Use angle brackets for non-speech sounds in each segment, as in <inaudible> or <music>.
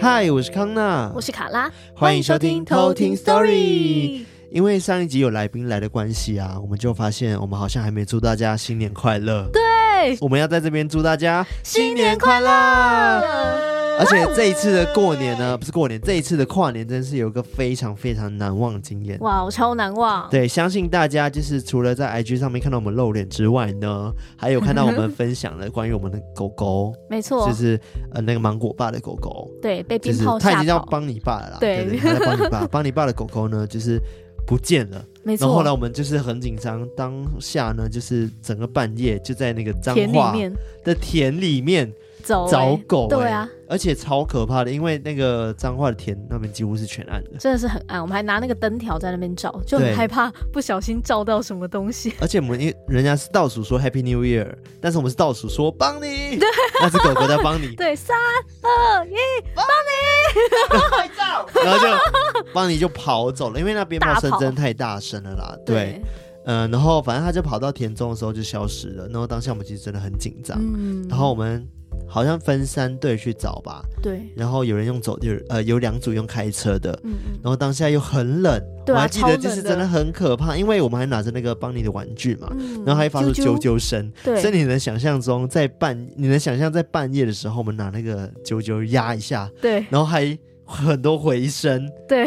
嗨，我是康娜，我是卡拉，欢迎收听偷听 Story。因为上一集有来宾来的关系啊，我们就发现我们好像还没祝大家新年快乐。对，我们要在这边祝大家新年快乐。而且这一次的过年呢，不是过年，这一次的跨年真是有一个非常非常难忘的经验。哇，我超难忘。对，相信大家就是除了在 IG 上面看到我们露脸之外呢，还有看到我们分享的关于我们的狗狗。<laughs> 没错，就是呃那个芒果爸的狗狗。对，被鞭炮吓跑。他已经要帮你爸了啦。对，对，对，他在帮你爸，<laughs> 帮你爸的狗狗呢，就是不见了。没错。然后后来我们就是很紧张，当下呢，就是整个半夜就在那个彰化的田里面。找、欸、找狗、欸，对啊，而且超可怕的，因为那个彰化的田那边几乎是全暗的，真的是很暗。我们还拿那个灯条在那边照，就很害怕不小心照到什么东西。<laughs> 而且我们因为人家是倒数说 Happy New Year，但是我们是倒数说帮你，对，那只狗狗在帮你，<laughs> 对，三二一，帮你，拍照，然后就帮你就跑走了，因为那鞭炮声真的太大声了啦，<laughs> 对。对。嗯、呃，然后反正他就跑到田中的时候就消失了，然后当下我们其实真的很紧张，嗯，然后我们。好像分三队去找吧，对。然后有人用走，有呃有两组用开车的，嗯嗯。然后当下又很冷，我还记得就是真的很可怕，因为我们还拿着那个邦尼的玩具嘛，嗯、然后还发出啾啾声，对。所以你能想象中在半，你能想象在半夜的时候，我们拿那个啾啾压一下，对。然后还很多回声，对，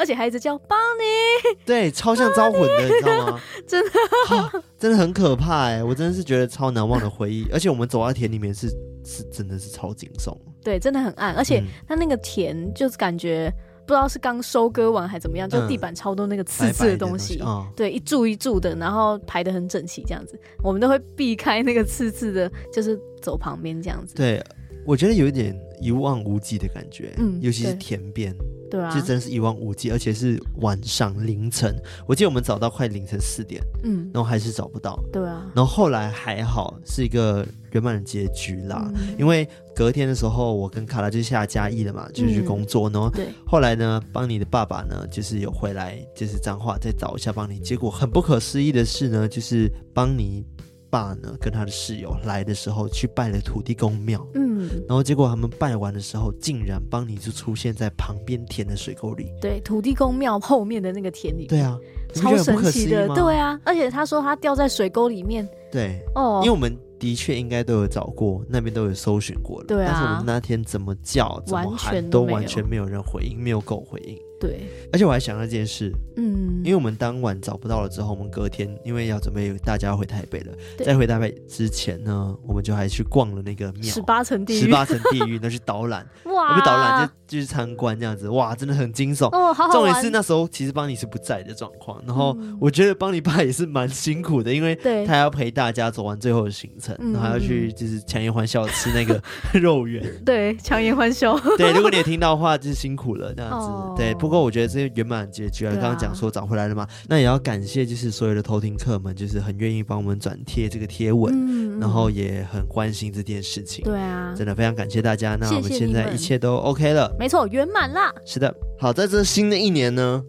而且还一直叫邦尼，对，超像招魂的，你知道吗？<laughs> 真的、哦，真的很可怕哎，我真的是觉得超难忘的回忆，而且我们走到田里面是。是真的是超惊悚，对，真的很暗，而且它那个田就是感觉不知道是刚收割完还怎么样，嗯、就地板超多那个刺刺的东西，白白的东西哦、对，一柱一柱的，然后排的很整齐，这样子，我们都会避开那个刺刺的，就是走旁边这样子。对，我觉得有一点一望无际的感觉，嗯，尤其是田边。对啊，就真是一望无际，而且是晚上凌晨。我记得我们找到快凌晨四点，嗯，然后还是找不到。对啊，然后后来还好是一个圆满的结局啦，嗯，因为隔天的时候我跟卡拉就下嘉义了嘛，就去工作。然后对，后来呢，帮你的爸爸呢，就是有回来，就是脏话再找一下帮你。结果很不可思议的是呢，就是邦尼。爸呢，跟他的室友来的时候去拜了土地公庙，嗯，然后结果他们拜完的时候，竟然邦尼就出现在旁边田的水沟里，对，土地公庙后面的那个田里，对啊，超神奇的，对啊，而且他说他掉在水沟里面，对，哦，因为我们的确应该都有找过，那边都有搜寻过了，对啊，但是我们那天怎么叫，怎么喊，都完全没有人回应，没有狗回应。对，而且我还想到一件事，嗯，因为我们当晚找不到了之后，我们隔天因为要准备大家回台北了，在回台北之前呢，我们就还去逛了那个庙，十八层地狱，十八层地狱，<laughs> 那去导览，哇，去导览就就去参观这样子，哇，真的很惊悚。哦，好好。重点是那时候其实邦尼是不在的状况，然后我觉得帮你爸也是蛮辛苦的，因为 <laughs> 他要陪大家走完最后的行程，然后还要去就是强颜欢笑吃那个 <laughs> 肉圆，对，强颜欢笑，<laughs> 对，如果你也听到的话，就是辛苦了这样子，对，不。不过我觉得这是圆满结局啊！刚刚讲说找回来了嘛，那也要感谢就是所有的偷听客们，就是很愿意帮我们转贴这个贴文，嗯，然后也很关心这件事情。对啊，真的非常感谢大家。那我们。现在一切都 OK 了，没错，圆满啦。是的，好，在这新的一年呢，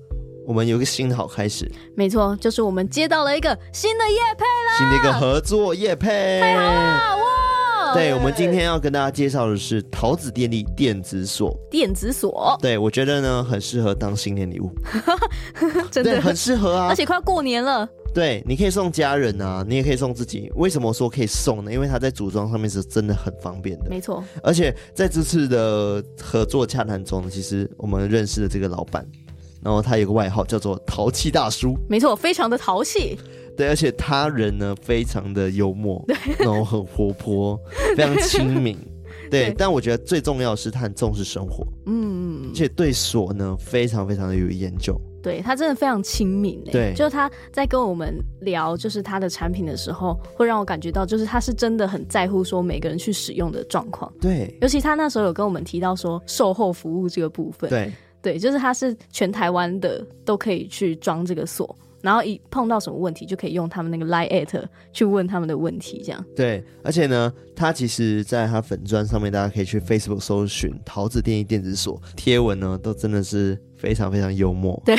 我们有一个新的好开始。没错，就是我们接到了一个新的业配了，新的一个合作业配。太好了，哇！对，我们今天要跟大家介绍的是桃子电力电子锁。电子锁，对，我觉得呢很适合当新年礼物，<laughs> 真的很适合啊！而且快过年了，对，你可以送家人啊，你也可以送自己。为什么说可以送呢？因为它在组装上面是真的很方便的，没错。而且在这次的合作洽谈中，其实我们认识的这个老板，然后他有个外号叫做“淘气大叔”，没错，非常的淘气。对，而且他人呢非常的幽默，然后很活泼，<laughs> 非常亲民。对，对，但我觉得最重要的是他很重视生活，嗯，而且对锁呢非常非常的有研究。对，他真的非常亲民，对，就是他在跟我们聊就是他的产品的时候，会让我感觉到就是他是真的很在乎说每个人去使用的状况。对，尤其他那时候有跟我们提到说售后服务这个部分，对，对，就是他是全台湾的都可以去装这个锁。然后一碰到什么问题，就可以用他们那个 Line at 去问他们的问题，这样。对，而且呢，他其实在他粉砖上面，大家可以去 Facebook 搜寻“桃子电力电子锁”贴文呢，都真的是非常非常幽默。对，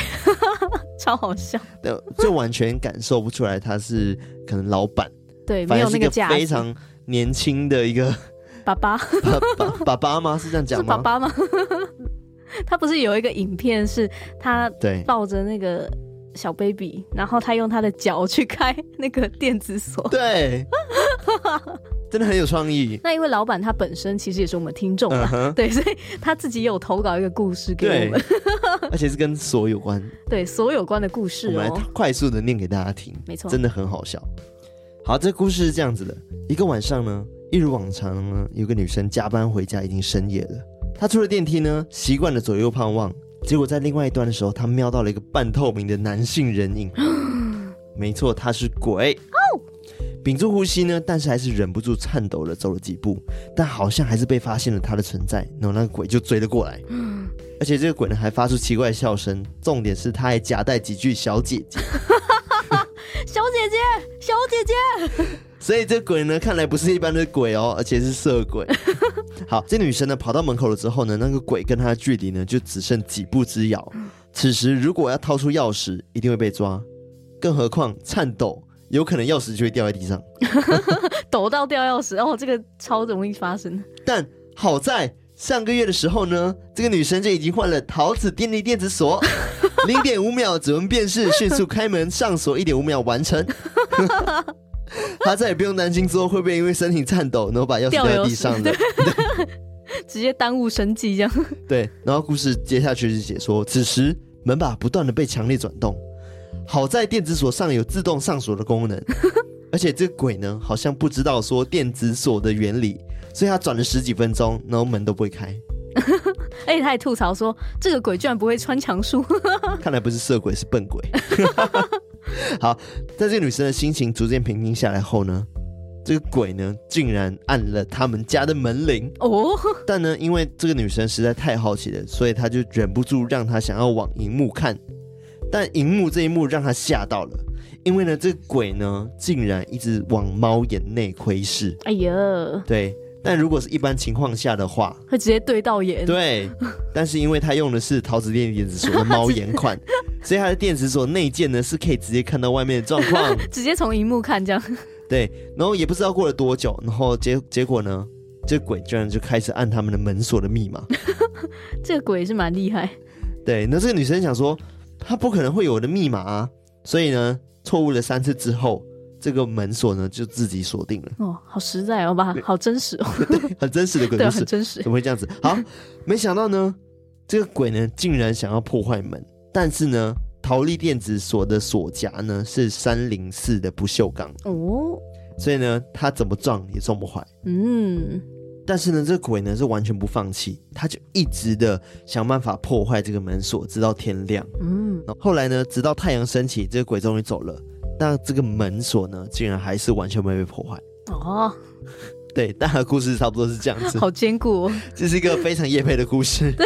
<laughs> 超好笑。对，就完全感受不出来他是可能老板，对，没有那个非常年轻的一个爸爸，<laughs> 爸爸爸爸吗？是这样讲吗？爸爸吗？<laughs> 他不是有一个影片，是他对抱着那个小 baby，然后他用他的脚去开那个电子锁，对。<laughs> 真的很有创意。那因为老板他本身其实也是我们听众嘛，uh huh. 对，所以他自己也有投稿一个故事给我们，而且是跟锁有关。<laughs> 对，锁有关的故事，哦，我们来快速的念给大家听。没错，真的很好笑。好，这故事是这样子的：一个晚上呢，一如往常呢，有个女生加班回家，已经深夜了。她出了电梯呢，习惯的左右盼望，结果在另外一端的时候，他瞄到了一个半透明的男性人影。<gasps> 没错，他是鬼。屏住呼吸呢，但是还是忍不住颤抖了走了几步，但好像还是被发现了他的存在，然后那个鬼就追了过来，嗯、<gasps> 而且这个鬼呢还发出奇怪的笑声，重点是他还夹带几句小姐姐，<laughs> 小姐姐，小姐姐，所以这鬼呢看来不是一般的鬼哦，而且是色鬼。<laughs> 好，这女生呢跑到门口了之后呢，那个鬼跟她的距离呢就只剩几步之遥，此时如果要掏出钥匙，一定会被抓，更何况颤抖。有可能钥匙就会掉在地上，<laughs> 抖到掉钥匙哦，这个超容易发生。但好在上个月的时候呢，这个女生就已经换了陶子电力电子锁，<laughs> 零点五秒指纹辨识，迅速开门上锁，一点五秒完成。<laughs> 她再也不用担心之后会不会因为身体颤抖，然后把钥匙掉在地上的，<laughs> 直接耽误生计这样。对，然后故事接下去是解说，此时门把不断的被强烈转动。好在电子锁上有自动上锁的功能，<laughs> 而且这个鬼呢，好像不知道说电子锁的原理，所以他转了十几分钟，然后门都不会开。而且他还吐槽说，这个鬼居然不会穿墙术。看来不是色鬼，是笨鬼。好，在这个女生的心情逐渐平静下来后呢，这个鬼呢，竟然按了他们家的门铃哦。但呢，因为这个女生实在太好奇了，所以她就忍不住让她想要往荧幕看。但荧幕这一幕让她吓到了，因为呢，这个鬼呢竟然一直往猫眼内窥视。哎呀，对。但如果是一般情况下的话，会直接对到眼。对。但是因为他用的是陶瓷电力电子锁的猫眼款，<laughs> 所以他的电子锁内建呢是可以直接看到外面的状况，<laughs> 直接从荧幕看这样。对。然后也不知道过了多久，然后结结果呢，这鬼居然就开始按他们的门锁的密码。<laughs> 这个鬼是蛮厉害。对。那这个女生想说。她不可能会有我的密码啊，所以呢，错误了三次之后，这个门锁呢就自己锁定了。哦，好实在哦，吧，好真实哦，<laughs> 对，很真实的鬼故事，<laughs> 对，很真实。怎么会这样子？好，没想到呢，这个鬼呢竟然想要破坏门，但是呢，陶力电子锁的锁夹呢是三零四的不锈钢哦，所以呢，他怎么撞也撞不坏。嗯。但是呢，这个鬼呢是完全不放弃，他就一直的想办法破坏这个门锁，直到天亮。嗯，后来呢，直到太阳升起，这个鬼终于走了，但这个门锁呢，竟然还是完全没被破坏。哦，对，大概故事差不多是这样子。<laughs> 好坚固哦，这是一个非常夜配的故事。<laughs>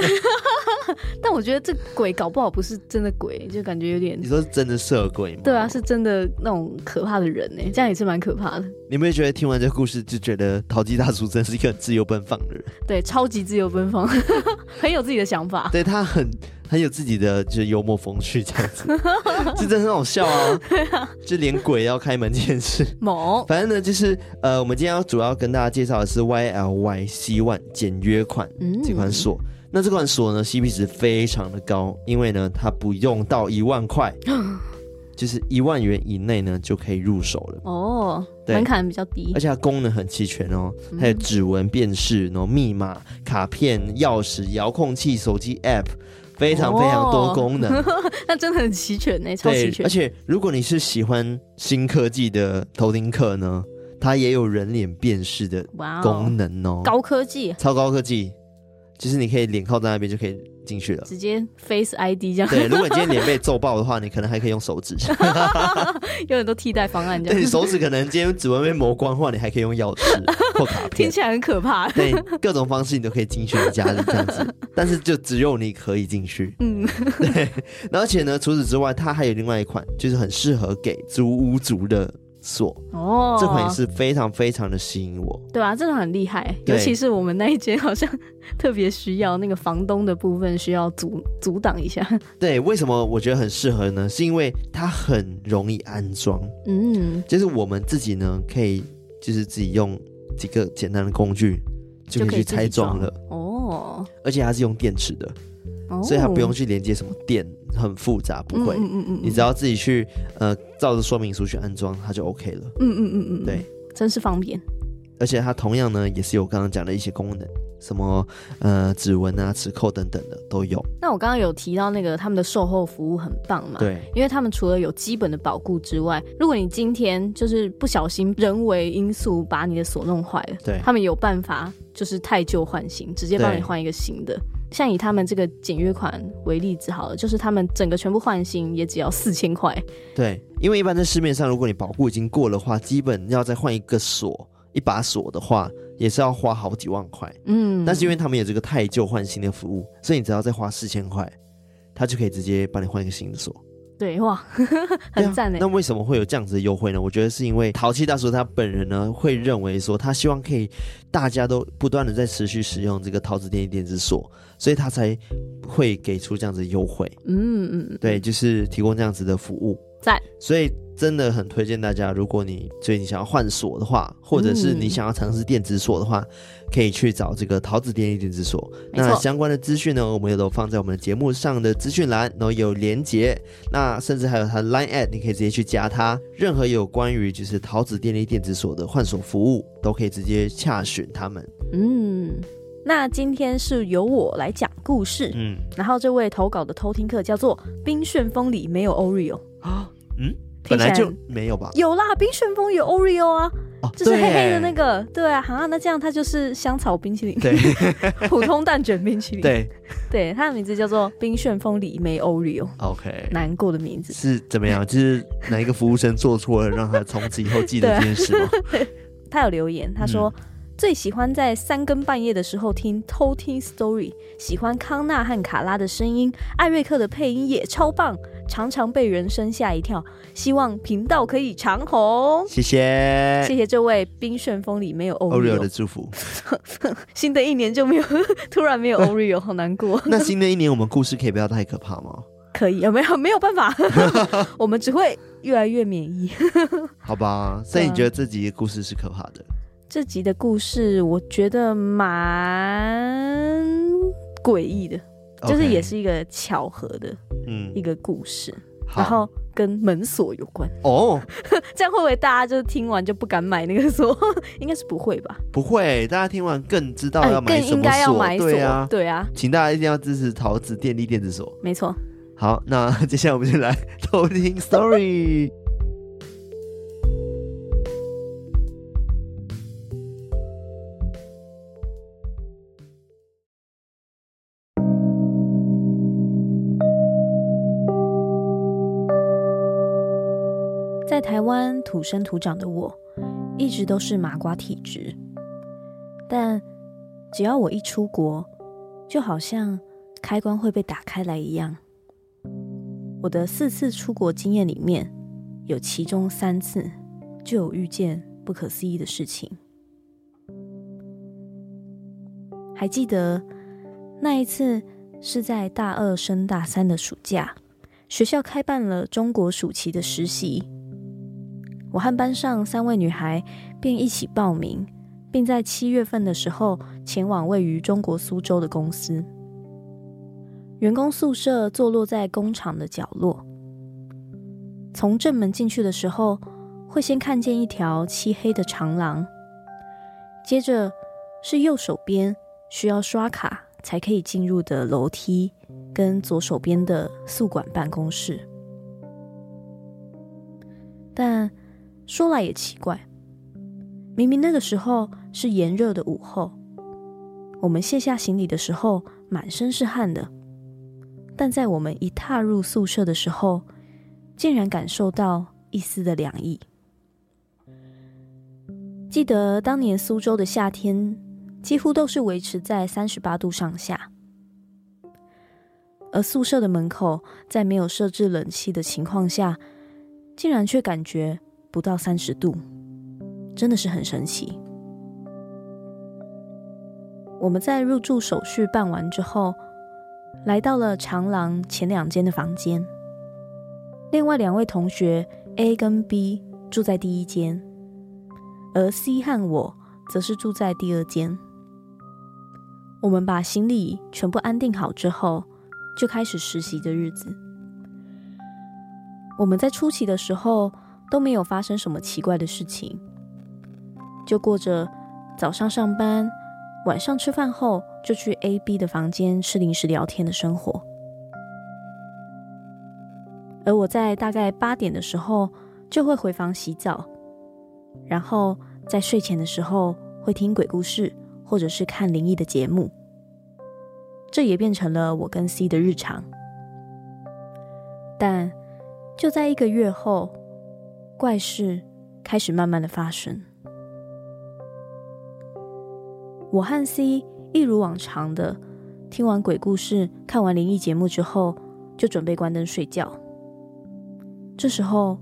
但我觉得这鬼搞不好不是真的鬼，就感觉有点。你说是真的色鬼吗？对啊，是真的那种可怕的人呢，这样也是蛮可怕的。你有没有觉得听完这个故事就觉得淘气大叔真是一个很自由奔放的人？对，超级自由奔放，<laughs> 很有自己的想法。对，他很很有自己的就是幽默风趣这样子，<laughs> 这真的很好笑啊！就连鬼要开门这件事，猛。反正呢，就是呃，我们今天要主要跟大家介绍的是 YLY C One 简约款、嗯、这款锁。那这款锁呢，CP 值非常的高，因为呢，它不用到一万块，<gasps> 就是一万元以内呢就可以入手了。哦，门槛比较低，而且它功能很齐全哦，还有指纹辨识，然后密码、卡片、钥匙、遥控器、手机 App，非常非常多功能。<laughs> 那真的很齐全呢，超齐全。而且如果你是喜欢新科技的头听客呢，它也有人脸辨识的功能哦，高科技，超高科技。其实你可以脸靠在那边就可以进去了，直接 Face ID 这样。对，如果你今天脸被揍爆的话，你可能还可以用手指，<laughs> 有很多替代方案这样。对，你手指可能今天指纹被磨光的话，你还可以用钥匙或卡片。听起来很可怕。对，各种方式你都可以进去你家里这样子，<laughs> 但是就只有你可以进去。嗯，对。而且呢，除此之外，它还有另外一款，就是很适合给租屋族的。锁哦，这款也是非常非常的吸引我。对啊，这个很厉害，尤其是我们那一间好像特别需要那个房东的部分需要阻阻挡一下。<laughs> 对，为什么我觉得很适合呢？是因为它很容易安装，嗯，就是我们自己呢可以就是自己用几个简单的工具就可以去拆装了哦，而且它是用电池的。所以它不用去连接什么电，很复杂，不会。嗯嗯嗯，嗯，你只要自己去呃照着说明书去安装，它就 OK 了。嗯嗯嗯嗯，对，真是方便。而且它同样呢，也是有刚刚讲的一些功能，什么呃指纹啊、磁扣等等的都有。那我刚刚有提到那个他们的售后服务很棒嘛？对，因为他们除了有基本的保固之外，如果你今天就是不小心人为因素把你的锁弄坏了，对，他们有办法就是太旧换新，直接帮你换一个新的。像以他们这个简约款为例子好了，就是他们整个全部换新也只要四千块。对，因为一般在市面上，如果你保固已经过的话，基本要再换一个锁，一把锁的话，也是要花好几万块。嗯，但是因为他们有这个太旧换新的服务，所以你只要再花四千块，他就可以直接帮你换一个新的锁。对哇，<laughs> 很赞呢、啊。那为什么会有这样子的优惠呢？我觉得是因为淘气大叔他本人呢，会认为说他希望可以大家都不断的在持续使用这个陶子电力电子锁，所以他才会给出这样子的优惠。嗯嗯，对，就是提供这样子的服务。赞，所以。真的很推荐大家，如果你最近想要换锁的话，或者是你想要尝试电子锁的话，嗯，可以去找这个桃子电力电子锁。那相关的资讯呢，我们也都放在我们的节目上的资讯栏，然后有连结。那甚至还有他的 Line at，你可以直接去加他。任何有关于就是桃子电力电子锁的换锁服务，都可以直接洽询他们。嗯，那今天是由我来讲故事。嗯，然后这位投稿的偷听客叫做冰旋风里没有 Oreo 啊，嗯。本来就没有吧？有啦，冰旋风有 Oreo 啊，哦、就是黑黑的那个，对，啊，好，啊，那这样它就是香草冰淇淋，对，<laughs> <laughs> 普通蛋卷冰淇淋，对，对，它的名字叫做冰旋风里没 Oreo，OK，难过的名字。是怎么样？<laughs> 就是哪一个服务生做错了，让他从此以后记得这件事吗？他有留言，他说、嗯、最喜欢在三更半夜的时候听偷听 Story，喜欢康纳和卡拉的声音，艾瑞克的配音也超棒。常常被人生吓一跳，希望频道可以长红。谢谢，谢谢这位冰旋风里没有 Oreo 的祝福。<laughs> 新的一年就没有，突然没有 Oreo，好难过。<laughs> 那新的一年我们故事可以不要太可怕吗？可以，有没有没有办法，<laughs> 我们只会越来越免疫。好吧，所以你觉得这集的故事是可怕的？这集的故事我觉得蛮诡异的。就是也是一个巧合的，嗯，一个故事，然后跟门锁有关哦。<laughs> 这样会不会大家就听完就不敢买那个锁？<laughs> 应该是不会吧？不会，大家听完更知道要买什么锁，更应该要买锁。对啊，对啊，请大家一定要支持桃子电力电子锁。没错。好，那接下来我们就来 <laughs> 偷听 story。在台湾土生土长的我，一直都是麻瓜体质。但只要我一出国，就好像开关会被打开来一样。我的四次出国经验里面，有其中三次就有遇见不可思议的事情。还记得那一次是在大二升大三的暑假，学校开办了中国暑期的实习。我和班上三位女孩便一起报名，并在七月份的时候前往位于中国苏州的公司。员工宿舍坐落在工厂的角落。从正门进去的时候，会先看见一条漆黑的长廊，接着是右手边需要刷卡才可以进入的楼梯，跟左手边的宿管办公室。但说来也奇怪，明明那个时候是炎热的午后，我们卸下行李的时候满身是汗的，但在我们一踏入宿舍的时候，竟然感受到一丝的凉意。记得当年苏州的夏天几乎都是维持在三十八度上下，而宿舍的门口在没有设置冷气的情况下，竟然却感觉。不到三十度，真的是很神奇。我们在入住手续办完之后，来到了长廊前两间的房间。另外两位同学 A 跟 B 住在第一间，而 C 和我则是住在第二间。我们把行李全部安定好之后，就开始实习的日子。我们在初期的时候都没有发生什么奇怪的事情，就过着早上上班，晚上吃饭后就去 A、B 的房间吃零食聊天的生活。而我在大概八点的时候就会回房洗澡，然后在睡前的时候会听鬼故事或者是看灵异的节目，这也变成了我跟 C 的日常。但就在一个月后，怪事开始慢慢的发生。我和 C 一如往常的听完鬼故事、看完灵异节目之后，就准备关灯睡觉。这时候，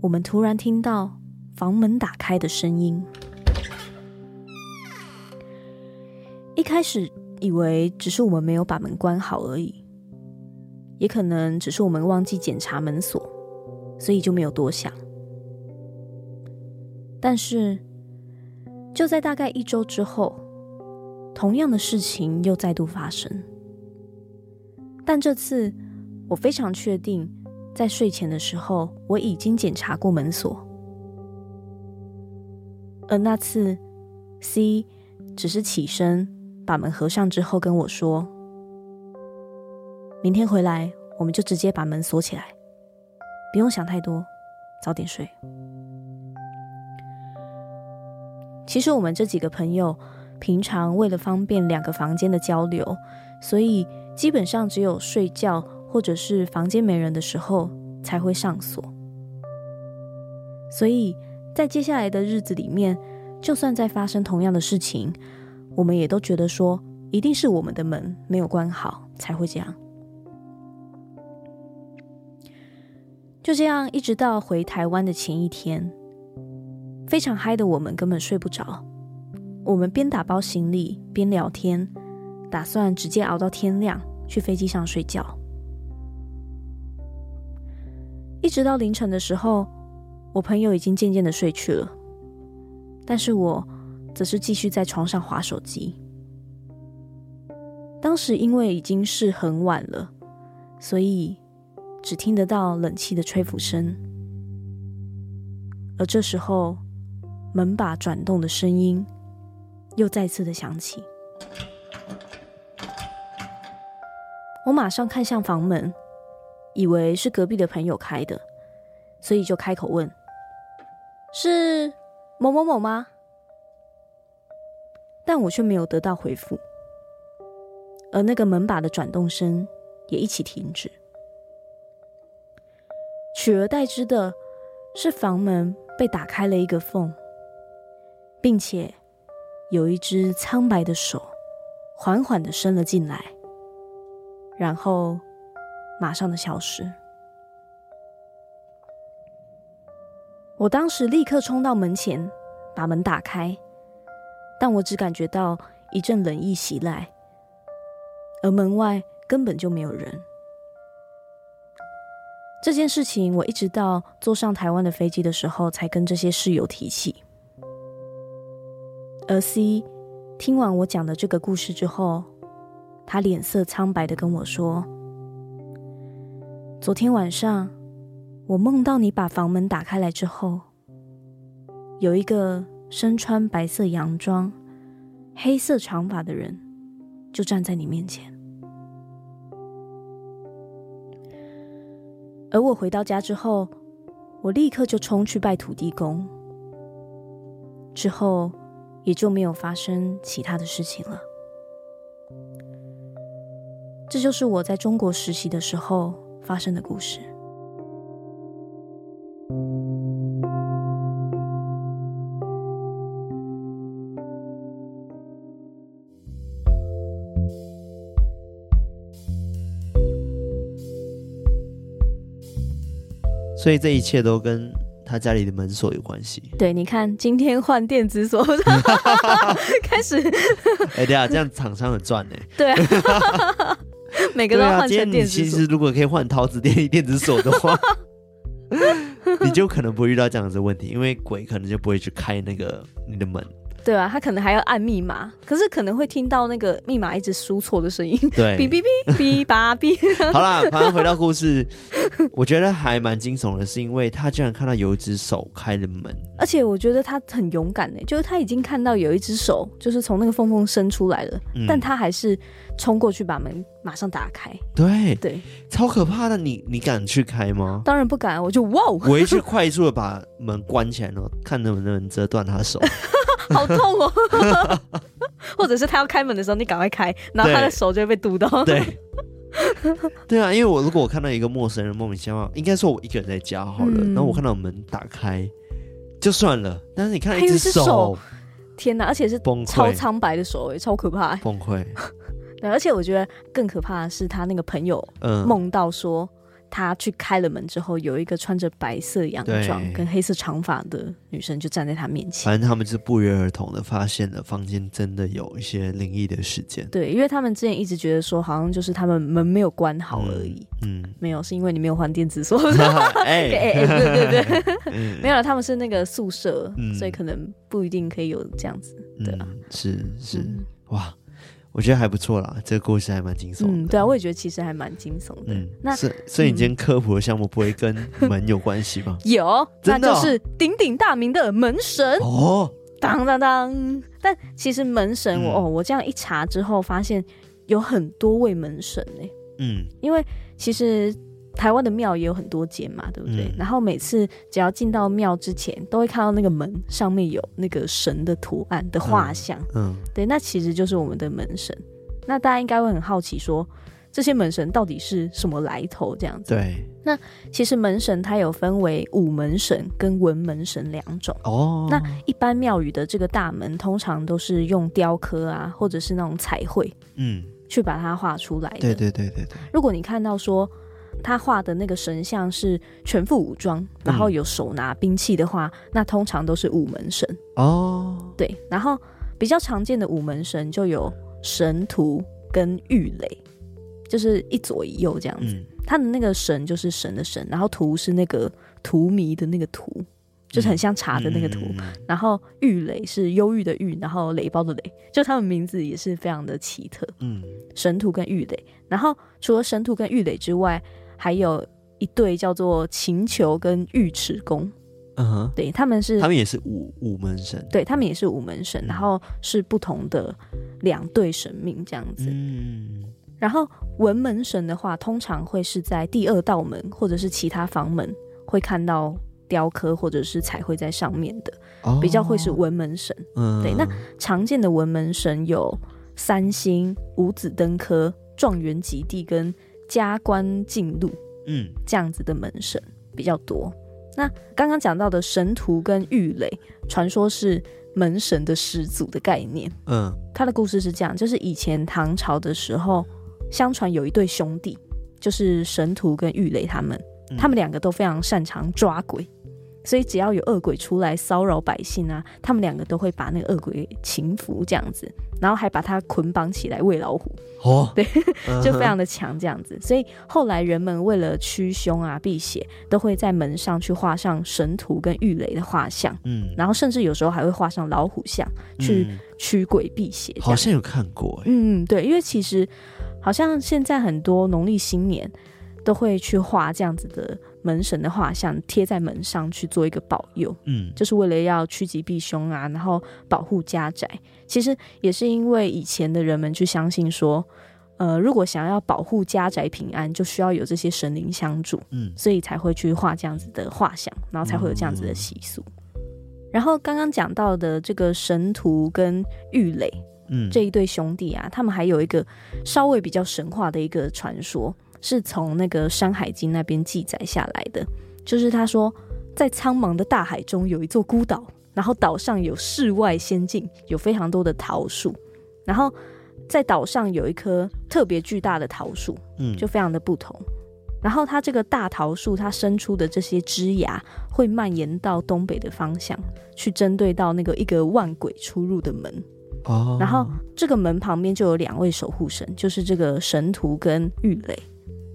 我们突然听到房门打开的声音。一开始以为只是我们没有把门关好而已，也可能只是我们忘记检查门锁，所以就没有多想。但是，就在大概一周之后，同样的事情又再度发生。但这次，我非常确定。在睡前的时候，我已经检查过门锁，而那次 C 只是起身把门合上之后跟我说：“明天回来，我们就直接把门锁起来，不用想太多，早点睡。”其实我们这几个朋友平常为了方便两个房间的交流，所以基本上只有睡觉。或者是房间没人的时候才会上锁，所以在接下来的日子里面，就算再发生同样的事情，我们也都觉得说一定是我们的门没有关好才会这样。就这样一直到回台湾的前一天，非常嗨的我们根本睡不着，我们边打包行李边聊天，打算直接熬到天亮去飞机上睡觉。一直到凌晨的时候，我朋友已经渐渐的睡去了，但是我则是继续在床上滑手机。当时因为已经是很晚了，所以只听得到冷气的吹拂声，而这时候门把转动的声音又再次的响起，我马上看向房门。以为是隔壁的朋友开的，所以就开口问：“是某某某吗？”但我却没有得到回复，而那个门把的转动声也一起停止，取而代之的是房门被打开了一个缝，并且有一只苍白的手缓缓的伸了进来，然后。马上的消失。我当时立刻冲到门前，把门打开，但我只感觉到一阵冷意袭来，而门外根本就没有人。这件事情我一直到坐上台湾的飞机的时候，才跟这些室友提起。而 C 听完我讲的这个故事之后，他脸色苍白的跟我说。昨天晚上，我梦到你把房门打开来之后，有一个身穿白色洋装、黑色长发的人就站在你面前。而我回到家之后，我立刻就冲去拜土地公，之后也就没有发生其他的事情了。这就是我在中国实习的时候发生的故事。所以这一切都跟他家里的门锁有关系。对，你看今天换电子锁，<laughs> 开始。哎、欸，对啊，这样厂商很赚呢。对啊，<laughs> 每个都要换成电子锁。其实如果可以换陶瓷电力电子锁的话，<laughs> 你就可能不会遇到这样子的问题，因为鬼可能就不会去开那个你的门。对啊，他可能还要按密码，可是可能会听到那个密码一直输错的声音。对，<laughs> 哔哔哔哔吧哔。好啦，反正回到故事，我觉得还蛮惊悚的，是因为他居然看到有一只手开了门，而且我觉得他很勇敢呢，就是他已经看到有一只手就是从那个缝缝伸出来了，嗯、但他还是冲过去把门马上打开。对对，超可怕的，你你敢去开吗？当然不敢，我就哇，我一去 <laughs> 快速的把门关起来了，看能不能折断他的手。<laughs> 好痛哦！<laughs> 或者是他要开门的时候，你赶快开，然后他的手就会被堵到。对，<laughs> 对啊，因为我如果我看到一个陌生人莫名其妙，应该说我一个人在家好了，嗯、然后我看到门打开就算了，但是你看到一只手，手，天哪！而且是超苍白的手，哎，超可怕，崩溃。<laughs> 对，而且我觉得更可怕的是他那个朋友，嗯，梦到说。他去开了门之后，有一个穿着白色洋装跟黑色长发的女生就站在他面前。反正他们是不约而同的发现了房间真的有一些灵异的事件。对，因为他们之前一直觉得说，好像就是他们门没有关好而已。嗯，嗯没有，是因为你没有换电子锁。<laughs> 哎哎，对对对，嗯、没有了，他们是那个宿舍，嗯、所以可能不一定可以有这样子。对啊，嗯、是是、嗯、哇。我觉得还不错啦，这个故事还蛮惊悚的。嗯，对啊，我也觉得其实还蛮惊悚的。嗯，那所所以你今天科普的项目不会跟门有关系吗？<laughs> 有，那就是鼎鼎大名的门神哦，当当当。但其实门神，我、嗯、哦，我这样一查之后，发现有很多位门神呢。嗯，因为其实。台湾的庙也有很多间嘛，对不对？嗯、然后每次只要进到庙之前，都会看到那个门上面有那个神的图案的画像。嗯，嗯对，那其实就是我们的门神。那大家应该会很好奇说，说这些门神到底是什么来头？这样子。对。那其实门神它有分为武门神跟文门神两种。哦。那一般庙宇的这个大门，通常都是用雕刻啊，或者是那种彩绘，嗯，去把它画出来的。对对对对对。如果你看到说。他画的那个神像是全副武装，然后有手拿兵器的话，嗯、那通常都是武门神哦。对，然后比较常见的武门神就有神徒跟玉垒，就是一左一右这样子。嗯、他的那个神就是神的神，然后图是那个荼蘼的那个荼，就是很像茶的那个荼。然后玉垒是忧郁的郁，然后垒包的垒，就他们名字也是非常的奇特。嗯，神徒跟玉垒，然后除了神徒跟玉垒之外。还有一对叫做秦球跟尉迟恭，嗯哼，对，他们是，他们也是武武门神，对，他们也是五门神，然后是不同的两对神明这样子。嗯，然后文门神的话，通常会是在第二道门或者是其他房门会看到雕刻或者是彩绘在上面的，哦、比较会是文门神。嗯，对，那常见的文门神有三星、五子登科、状元及第跟。加官进禄，嗯，这样子的门神比较多。那刚刚讲到的神荼跟郁垒，传说是门神的始祖的概念。嗯，他的故事是这样，就是以前唐朝的时候，相传有一对兄弟，就是神荼跟郁垒他们，嗯、他们两个都非常擅长抓鬼。所以只要有恶鬼出来骚扰百姓啊，他们两个都会把那个恶鬼擒服这样子，然后还把它捆绑起来喂老虎。哦，<laughs> 对，就非常的强这样子。所以后来人们为了驱凶啊、辟邪，都会在门上去画上神荼跟郁雷的画像。嗯，然后甚至有时候还会画上老虎像，去驱鬼辟邪。好像有看过，嗯，对，因为其实好像现在很多农历新年都会去画这样子的。门神的画像贴在门上去做一个保佑，嗯，就是为了要趋吉避凶啊，然后保护家宅。其实也是因为以前的人们去相信说，呃，如果想要保护家宅平安，就需要有这些神灵相助，嗯，所以才会去画这样子的画像，然后才会有这样子的习俗。嗯、然后刚刚讲到的这个神徒跟玉垒，嗯，这一对兄弟啊，他们还有一个稍微比较神话的一个传说。是从那个《山海经》那边记载下来的，就是他说，在苍茫的大海中有一座孤岛，然后岛上有世外仙境，有非常多的桃树，然后在岛上有一棵特别巨大的桃树，嗯，就非常的不同。然后它这个大桃树，它伸出的这些枝芽会蔓延到东北的方向，去针对到那个一个万鬼出入的门。哦。然后这个门旁边就有两位守护神，就是这个神荼跟郁垒。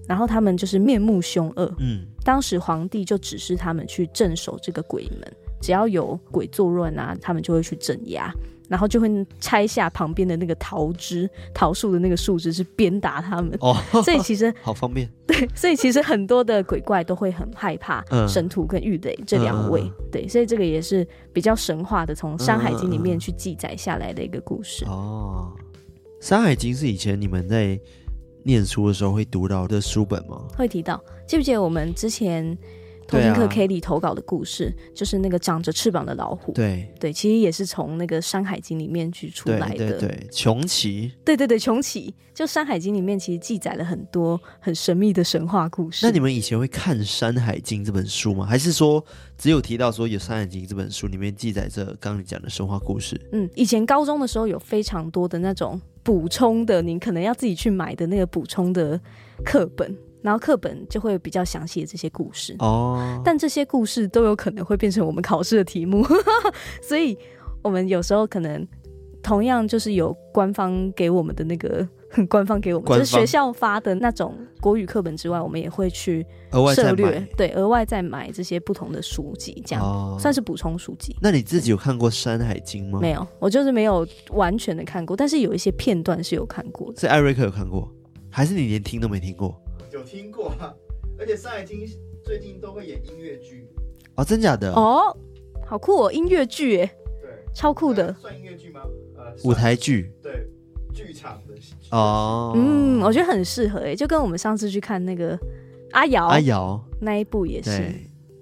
然后他们就是面目凶恶。嗯。当时皇帝就指示他们去镇守这个鬼门，只要有鬼作乱啊，他们就会去镇压。然后就会拆下旁边的那个桃枝，桃树的那个树枝，是鞭打他们。哦，所以其实 <laughs> 好方便。<laughs> 对，所以其实很多的鬼怪都会很害怕神荼跟玉垒这两位。嗯、对，所以这个也是比较神话的，从《山海经》里面去记载下来的一个故事。哦，《山海经》是以前你们在念书的时候会读到的书本吗？会提到，记不记得我们之前？偷听课 Kelly 投稿的故事，啊、就是那个长着翅膀的老虎。对对，其实也是从那个《山海经》里面去出来的。对对对，穷奇。对对对，穷奇。就《山海经》里面其实记载了很多很神秘的神话故事。那你们以前会看《山海经》这本书吗？还是说只有提到说有《山海经》这本书里面记载着刚刚你讲的神话故事？嗯，以前高中的时候有非常多的那种补充的，你可能要自己去买的那个补充的课本。然后课本就会有比较详细的这些故事哦，但这些故事都有可能会变成我们考试的题目，<laughs> 所以我们有时候可能同样就是有官方给我们的那个 <laughs> 官方给我们，就是学校发的那种国语课本之外，我们也会去涉略，对，额外再买这些不同的书籍，这样、哦、算是补充书籍。那你自己有看过《山海经》吗？没有，我就是没有完全的看过，但是有一些片段是有看过的。所以艾瑞克有看过，还是你连听都没听过？有听过啊，而且《山海经》最近都会演音乐剧哦，真假的哦，好酷哦，音乐剧哎，对，超酷的，算音乐剧吗？呃，舞台剧，对，剧场的哦，嗯，我觉得很适合诶，就跟我们上次去看那个阿瑶阿瑶。那一部也是，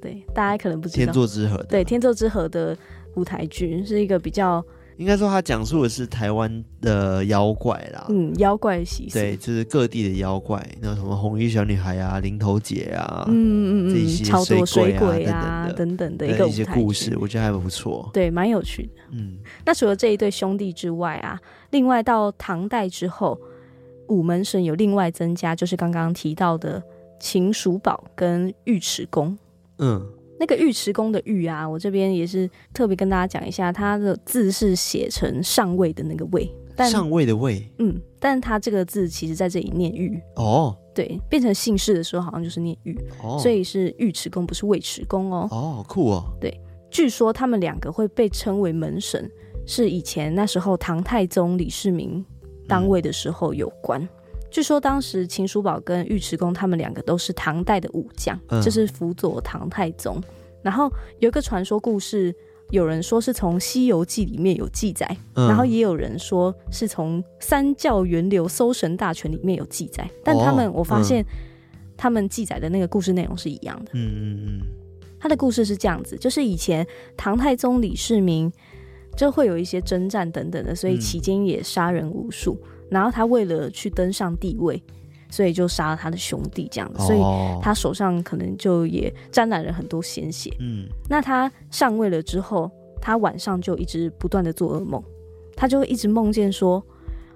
对，对，大家可能不知道。天作之合，对，天作之合的舞台剧是一个比较。应该说，他讲述的是台湾的妖怪啦，嗯，妖怪习俗，对，就是各地的妖怪，那什么红衣小女孩啊、林头姐啊，嗯嗯嗯，这些超多水鬼啊等等的一个一些故事，我觉得还不错，对，蛮有趣的。嗯，那除了这一对兄弟之外啊，另外到唐代之后，五门神有另外增加，就是刚刚提到的秦叔宝跟尉迟恭，嗯。那个尉迟恭的尉啊，我这边也是特别跟大家讲一下，他的字是写成上位的那个位，但上位的位，嗯，但他这个字其实在这里念尉哦，对，变成姓氏的时候好像就是念尉哦，所以是尉迟恭，不是尉迟恭哦，哦，酷哦，对，据说他们两个会被称为门神，是以前那时候唐太宗李世民当位的时候有关。嗯据说当时秦叔宝跟尉迟恭他们两个都是唐代的武将，嗯、就是辅佐唐太宗。然后有一个传说故事，有人说是从《西游记》里面有记载，嗯、然后也有人说是从《三教源流搜神大全》里面有记载。但他们，我发现他们记载的那个故事内容是一样的。嗯嗯嗯。他的故事是这样子，就是以前唐太宗李世民就会有一些征战等等的，所以期间也杀人无数。嗯然后他为了去登上帝位，所以就杀了他的兄弟，这样子，所以他手上可能就也沾染了很多鲜血。嗯，那他上位了之后，他晚上就一直不断的做噩梦，他就会一直梦见说，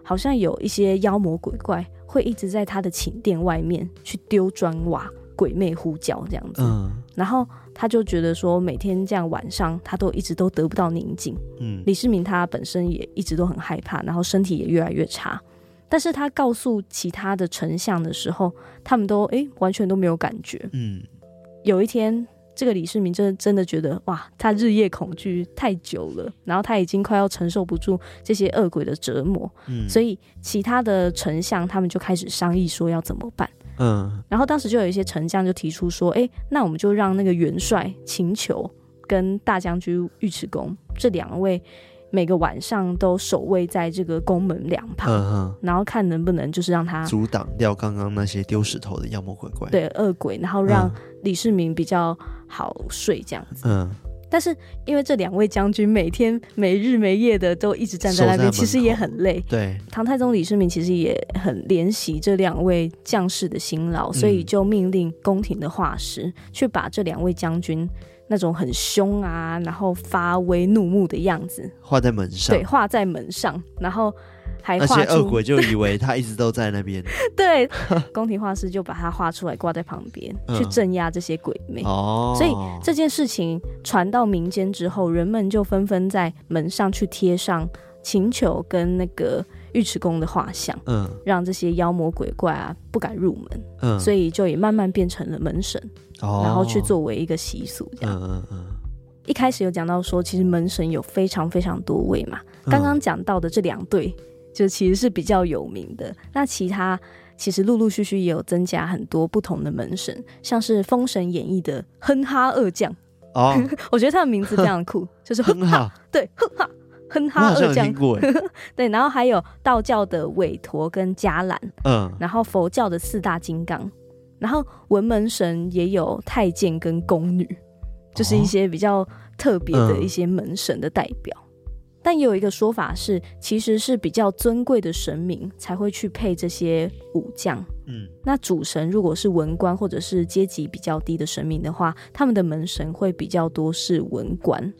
好像有一些妖魔鬼怪会一直在他的寝殿外面去丢砖瓦，鬼魅呼叫这样子。嗯，然后他就觉得说，每天这样晚上他都一直都得不到宁静。嗯，李世民他本身也一直都很害怕，然后身体也越来越差。但是他告诉其他的丞相的时候，他们都哎、欸、完全都没有感觉。嗯，有一天，这个李世民真的真的觉得哇，他日夜恐惧太久了，然后他已经快要承受不住这些恶鬼的折磨。嗯，所以其他的丞相他们就开始商议说要怎么办。嗯，然后当时就有一些丞相就提出说，哎、欸，那我们就让那个元帅秦球跟大将军尉迟恭这两位。每个晚上都守卫在这个宫门两旁，然后看能不能就是让他阻挡掉刚刚那些丢石头的妖魔鬼怪，对恶鬼，然后让李世民比较好睡这样子。嗯，但是因为这两位将军每天没日没夜的都一直站在那边，其实也很累。对，唐太宗李世民其实也很怜惜这两位将士的辛劳，所以就命令宫廷的画师去把这两位将军。那种很凶啊，然后发威怒目的样子，画在门上。对，画在门上，然后还画出，而且恶鬼就以为他一直都在那边。<laughs> 对，宫廷画师就把它画出来挂在旁边，嗯、去镇压这些鬼魅。哦，所以这件事情传到民间之后，人们就纷纷在门上去贴上请求跟那个尉迟恭的画像，嗯，让这些妖魔鬼怪啊不敢入门。嗯，所以就也慢慢变成了门神，哦、然后去作为一个习俗这样。嗯嗯嗯。一开始有讲到说，其实门神有非常非常多位嘛。刚刚讲到的这两对，就其实是比较有名的。那其他其实陆陆续续也有增加很多不同的门神，像是《封神演义》的哼哈二将。哦，<laughs> 我觉得他的名字非常酷，就是哼哈，对，哼哈，哼哈二将。<laughs> 对，然后还有道教的韦陀跟迦兰，嗯，然后佛教的四大金刚，然后文门神也有太监跟宫女。就是一些比较特别的一些门神的代表，嗯、但也有一个说法是，其实是比较尊贵的神明才会去配这些武将。嗯，那主神如果是文官或者是阶级比较低的神明的话，他们的门神会比较多是文官。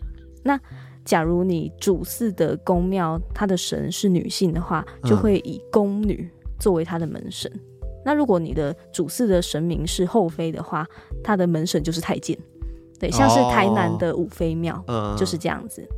那假如你主祀的宫庙，他的神是女性的话，就会以宫女作为他的门神。嗯、那如果你的主祀的神明是后妃的话，他的门神就是太监。对，像是台南的五妃庙，哦、就是这样子。嗯、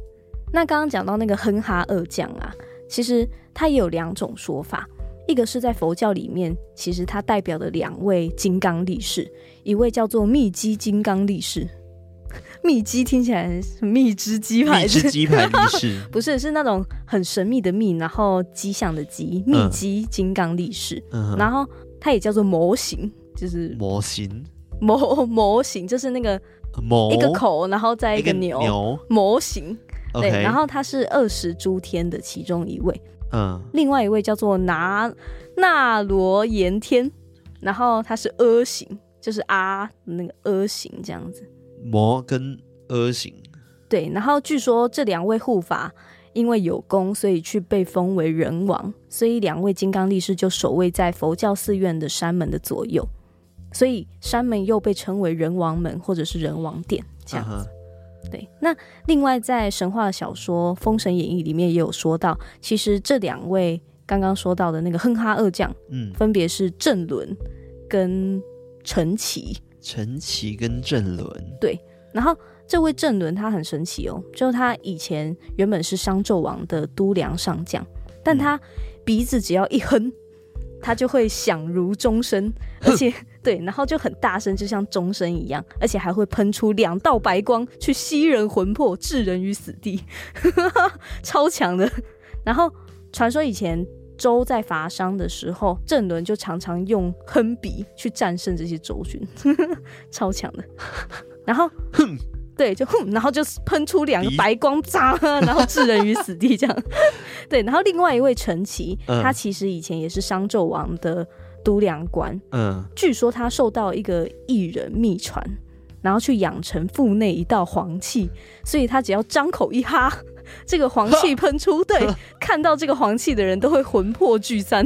那刚刚讲到那个哼哈二将啊，其实它也有两种说法，一个是在佛教里面，其实它代表的两位金刚力士，一位叫做密基金刚力士，<laughs> 密鸡听起来是蜜汁鸡排，蜜汁鸡排力士。<laughs> 不是，是那种很神秘的秘，然后吉祥的吉，密鸡金刚力士。嗯、然后它也叫做模型，就是模型，模模型就是那个。一个口，然后再一个牛，牛。模型.对，然后他是二十诸天的其中一位，嗯，另外一位叫做拿那罗延天，然后他是阿行，就是阿那个阿行这样子，摩跟阿行，对，然后据说这两位护法因为有功，所以去被封为人王，所以两位金刚力士就守卫在佛教寺院的山门的左右。所以山门又被称为人王门或者是人王殿这样子。Uh huh. 对，那另外在神话小说《封神演义》里面也有说到，其实这两位刚刚说到的那个哼哈二将，嗯，分别是郑伦跟陈奇。陈奇跟郑伦。对，然后这位郑伦他很神奇哦，就他以前原本是商纣王的都梁上将，但他鼻子只要一哼。他就会响如钟声，而且 <laughs> 对，然后就很大声，就像钟声一样，而且还会喷出两道白光去吸人魂魄，置人于死地，<laughs> 超强的。然后传说以前周在伐商的时候，郑伦就常常用哼鼻去战胜这些周军，<laughs> 超强的。然后哼。对，就哼，然后就喷出两个白光，渣，<laughs> 然后置人于死地这样。<laughs> 对，然后另外一位陈奇，嗯、他其实以前也是商纣王的都粮官。嗯，据说他受到一个异人秘传，然后去养成腹内一道黄气，所以他只要张口一哈，<laughs> 这个黄气喷出，对，看到这个黄气的人都会魂魄聚散，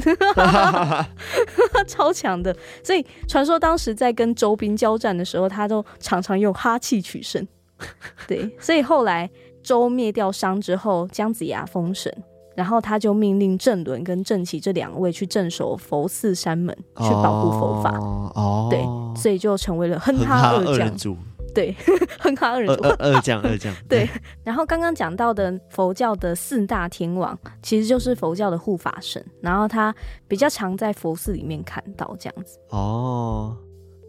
超强的。所以传说当时在跟周兵交战的时候，他都常常用哈气取胜。<laughs> 对，所以后来周灭掉商之后，姜子牙封神，然后他就命令郑伦跟正奇这两位去镇守佛寺山门，去保护佛法。哦，对，所以就成为了哼哈二将。对，<laughs> 哼哈二将二将二将。对，然后刚刚讲到的佛教的四大天王，其实就是佛教的护法神，然后他比较常在佛寺里面看到这样子。哦。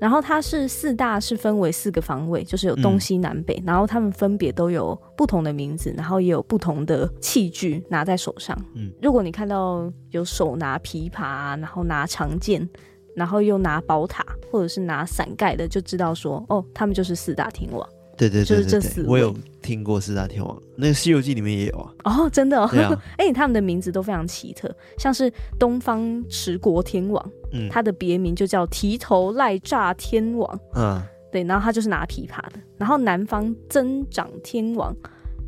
然后它是四大是分为四个方位，就是有东西南北，嗯、然后他们分别都有不同的名字，然后也有不同的器具拿在手上。嗯，如果你看到有手拿琵琶，然后拿长剑，然后又拿宝塔或者是拿伞盖的，就知道说哦，他们就是四大天王。对对对，就是这四位。我有听过四大天王，那个《西游记》里面也有啊。哦，真的哦。<laughs> 哎、啊欸，他们的名字都非常奇特，像是东方持国天王，嗯，他的别名就叫提头赖炸天王，嗯，对，然后他就是拿琵琶的。然后南方增长天王，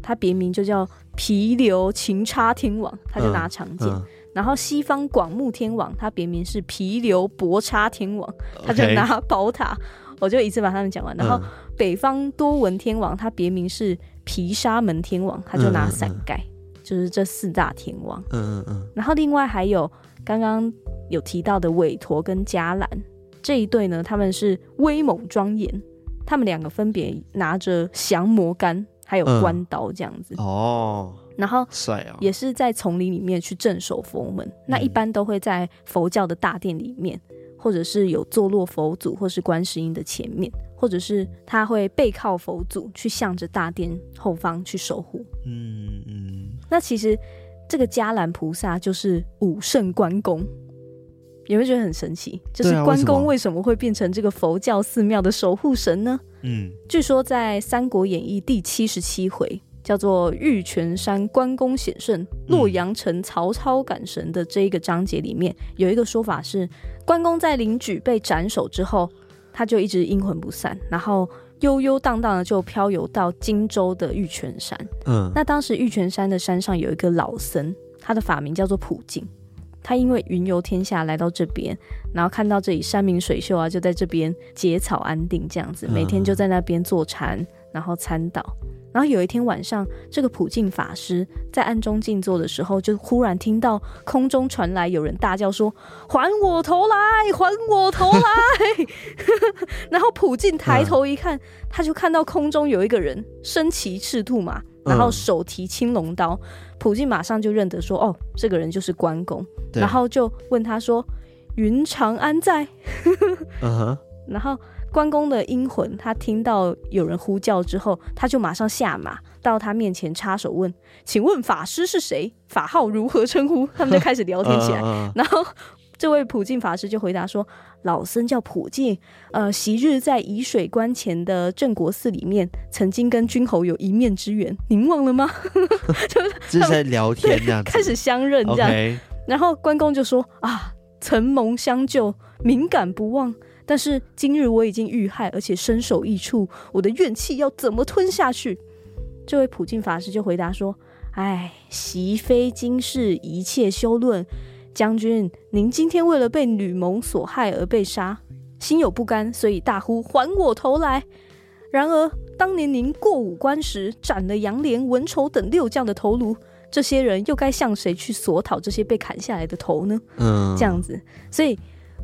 他别名就叫皮留擎叉天王，他就拿长剑。嗯嗯、然后西方广目天王，他别名是皮留搏叉天王，他就拿宝塔。我就一次把他们讲完，然后北方多闻天王，他别名是毗沙门天王，他就拿伞盖。就是这四大天王。嗯嗯嗯。然后另外还有刚刚有提到的韦陀跟迦兰这一对呢，他们是威猛庄严，他们两个分别拿着降魔杆还有关刀这样子。嗯、哦。然后也是在丛林里面去镇守佛门。那一般都会在佛教的大殿里面，或者是有坐落佛祖或是观世音的前面。或者是他会背靠佛祖，去向着大殿后方去守护。嗯嗯。那其实这个迦兰菩萨就是武圣关公，有没有觉得很神奇？就是关公为什么会变成这个佛教寺庙的守护神呢？嗯，据说在《三国演义》第七十七回，叫做“玉泉山关公显圣，洛阳城曹操赶神”的这一个章节里面，有一个说法是，关公在临掬被斩首之后。他就一直阴魂不散，然后悠悠荡荡的就漂游到荆州的玉泉山。嗯，那当时玉泉山的山上有一个老僧，他的法名叫做普净。他因为云游天下来到这边，然后看到这里山明水秀啊，就在这边结草安定，这样子每天就在那边坐禅，然后参道。然后有一天晚上，这个普净法师在暗中静坐的时候，就忽然听到空中传来有人大叫说：“还我头来，还我头来！” <laughs> 然后普净抬头一看，他就看到空中有一个人身骑赤兔马，然后手提青龙刀。普京马上就认得说：“哦，这个人就是关公。”然后就问他说：“云长安在？” <laughs> 然后。关公的阴魂，他听到有人呼叫之后，他就马上下马到他面前插手问：“请问法师是谁？法号如何称呼？”他们就开始聊天起来。然后这位普净法师就回答说：“老僧叫普净，呃，昔日在沂水关前的镇国寺里面，曾经跟君侯有一面之缘，您忘了吗？” <laughs> 就是 <laughs> 这是在聊天这样子，开始相认这样。Okay. 然后关公就说：“啊，承蒙相救，敏感不忘。”但是今日我已经遇害，而且身首异处，我的怨气要怎么吞下去？这位普净法师就回答说：“哎，习非今世一切修论。将军，您今天为了被吕蒙所害而被杀，心有不甘，所以大呼还我头来。然而当年您过五关时斩了杨连、文丑等六将的头颅，这些人又该向谁去索讨这些被砍下来的头呢？嗯，这样子，所以。”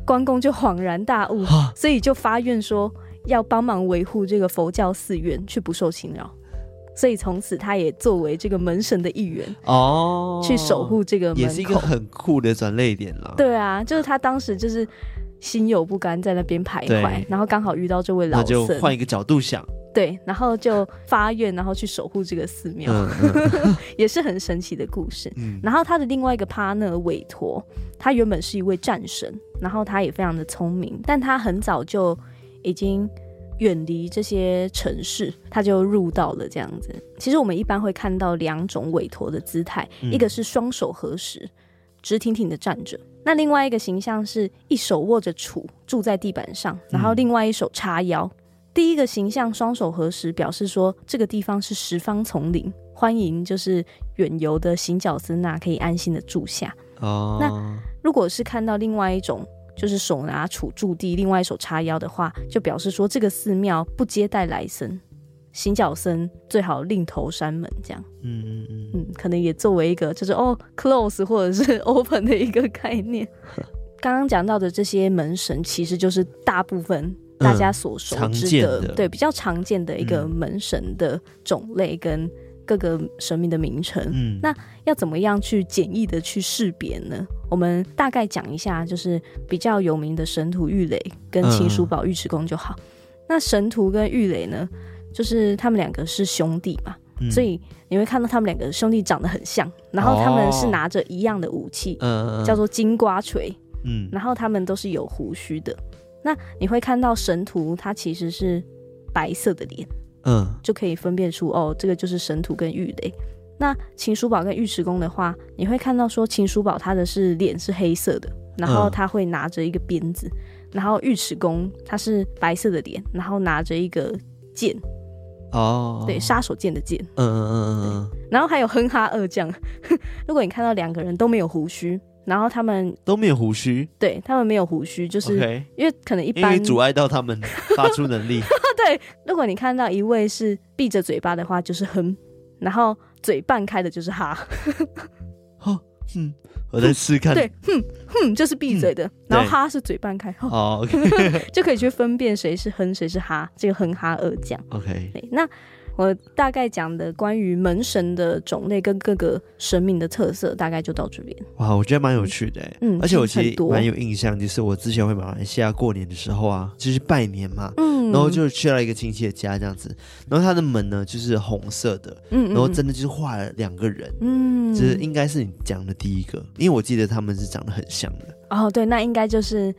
关公就恍然大悟，所以就发愿说要帮忙维护这个佛教寺院，去不受侵扰。所以从此他也作为这个门神的一员哦，去守护这个门口，也是一个很酷的转泪点了。对啊，就是他当时就是心有不甘，在那边徘徊，然后刚好遇到这位老僧，就换一个角度想。对，然后就发愿，然后去守护这个寺庙，嗯嗯、<laughs> 也是很神奇的故事。嗯、然后他的另外一个 partner 韦陀，他原本是一位战神，然后他也非常的聪明，但他很早就已经远离这些城市，他就入道了这样子。其实我们一般会看到两种韦陀的姿态，嗯、一个是双手合十，直挺挺的站着；那另外一个形象是一手握着杵，住在地板上，然后另外一手叉腰。嗯第一个形象双手合十，表示说这个地方是十方丛林，欢迎就是远游的行脚僧那可以安心的住下。哦，那如果是看到另外一种，就是手拿杵住地，另外一手叉腰的话，就表示说这个寺庙不接待来僧，行脚僧最好另投山门。这样，嗯嗯嗯，嗯，可能也作为一个就是哦 close 或者是 <laughs> open 的一个概念。刚刚讲到的这些门神，其实就是大部分。大家所熟知的，的对，比较常见的一个门神的种类跟各个神明的名称。嗯，那要怎么样去简易的去识别呢？我们大概讲一下，就是比较有名的神荼玉垒跟秦叔宝尉迟恭就好。嗯、那神荼跟玉垒呢，就是他们两个是兄弟嘛，嗯、所以你会看到他们两个兄弟长得很像，然后他们是拿着一样的武器，嗯、叫做金瓜锤，嗯，然后他们都是有胡须的。那你会看到神荼，他其实是白色的脸，嗯，就可以分辨出哦，这个就是神荼跟玉垒。那秦叔宝跟尉迟恭的话，你会看到说秦叔宝他的是脸是黑色的，然后他会拿着一个鞭子，嗯、然后尉迟恭他是白色的脸，然后拿着一个剑，哦，对，杀手剑的剑，嗯嗯嗯嗯，然后还有哼哈二将，<laughs> 如果你看到两个人都没有胡须。然后他们都没有胡须，对，他们没有胡须，就是因为可能一般因为阻碍到他们发出能力。<laughs> 对，如果你看到一位是闭着嘴巴的话，就是哼；然后嘴半开的就是哈。<laughs> 哦，嗯，我在试试看。对，哼哼，就是闭嘴的，然后哈是嘴半开。哦 <laughs> 就可以去分辨谁是哼，谁是哈。这个哼哈二将。OK，对，那。我大概讲的关于门神的种类跟各个神明的特色，大概就到这边。哇，我觉得蛮有趣的，嗯，而且我其实蛮有印象，就是我之前回马来西亚过年的时候啊，就是拜年嘛，嗯，然后就去了一个亲戚的家这样子，然后他的门呢就是红色的，嗯，然后真的就是画了两个人，嗯，就是应该是你讲的第一个，因为我记得他们是长得很像的。哦，对，那应该就是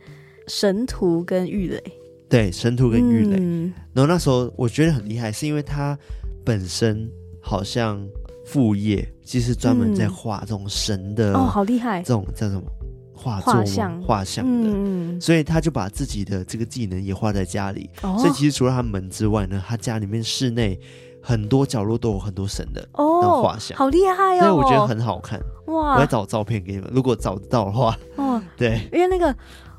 神荼跟玉垒。对，神荼跟玉垒，嗯、然后那时候我觉得很厉害，是因为他本身好像副业其实专门在画这种神的、嗯、哦，好厉害，这种叫什么画作画像。画像的，嗯、所以他就把自己的这个技能也画在家里。哦、所以其实除了他门之外呢，他家里面室内很多角落都有很多神的哦画像，好厉害哦，所以我觉得很好看。哇！我要找照片给你们，如果找得到的话，哦，对，因为那个。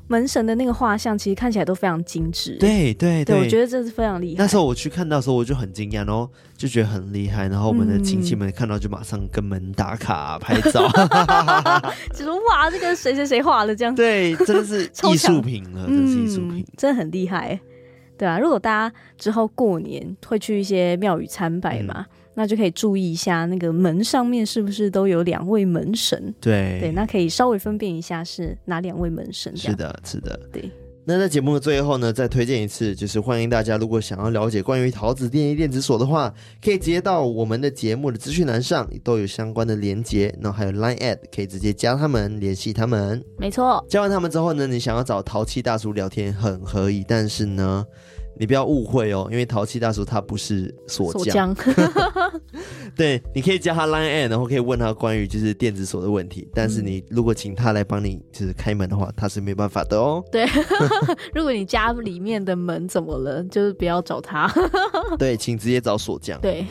门神的那个画像，其实看起来都非常精致。对对对，我觉得这是非常厉害。那时候我去看到的时候，我就很惊讶，然后就觉得很厉害。然后我们的亲戚们看到就马上跟门打卡拍照，<laughs> 就说哇，这个谁谁谁画的这样。对，真的是 <laughs> 艺术品了，真的是艺术品，真的很厉害。对啊，如果大家之后过年会去一些庙宇参拜嘛。那就可以注意一下，那个门上面是不是都有两位门神？对对，那可以稍微分辨一下是哪两位门神。是的，是的，对。那在节目的最后呢，再推荐一次，就是欢迎大家，如果想要了解关于桃子电力电子锁的话，可以直接到我们的节目的资讯栏上都有相关的连接，然后还有 Line at 可以直接加他们联系他们。没错，加完他们之后呢，你想要找淘气大叔聊天很可以，但是呢。你不要误会哦，因为淘气大叔他不是锁匠。<laughs> 对，你可以加他 Line，然后可以问他关于就是电子锁的问题。但是你如果请他来帮你就是开门的话，他是没办法的哦。对，<laughs> 如果你家里面的门怎么了，就是不要找他。对，<laughs> 请直接找锁匠。对，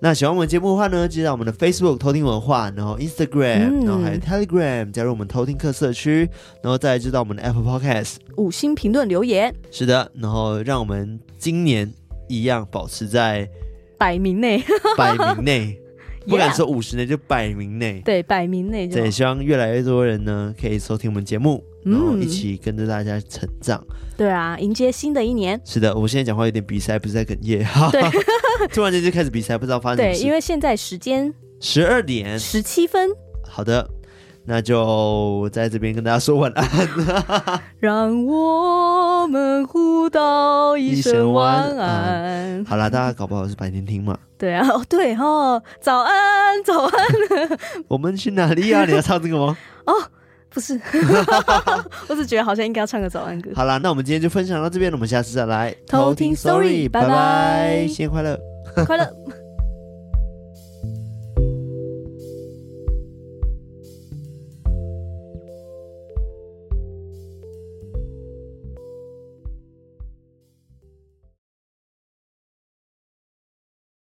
那喜欢我们节目的话呢，记得我们的 Facebook 偷听文化，然后 Instagram，、嗯、然后还有 Telegram 加入我们偷听客社区，然后再来知道我们的 Apple Podcast 五星评论留言。是的，然后让。我们今年一样保持在百名内，<laughs> 百名内不敢说五十内，就百名内。对，百名内。对，希望越来越多人呢可以收听我们节目，然后一起跟着大家成长。对啊，迎接新的一年。是的，我现在讲话有点鼻塞，不是在哽咽。对，<laughs> 突然间就开始鼻塞，不知道发生什么事。对，因为现在时间十二点十七分。好的。那就在这边跟大家说 <laughs> 晚安。让我们互道一声晚安。好啦，大家搞不好是白天听嘛。对啊，哦对哦，早安早安。<laughs> 我们去哪里啊？你要唱这个吗？<laughs> 哦，不是，我只觉得好像应该要唱个早安歌。好啦，那我们今天就分享到这边了，我们下次再来偷听 Sorry，拜拜，新年快乐，快乐。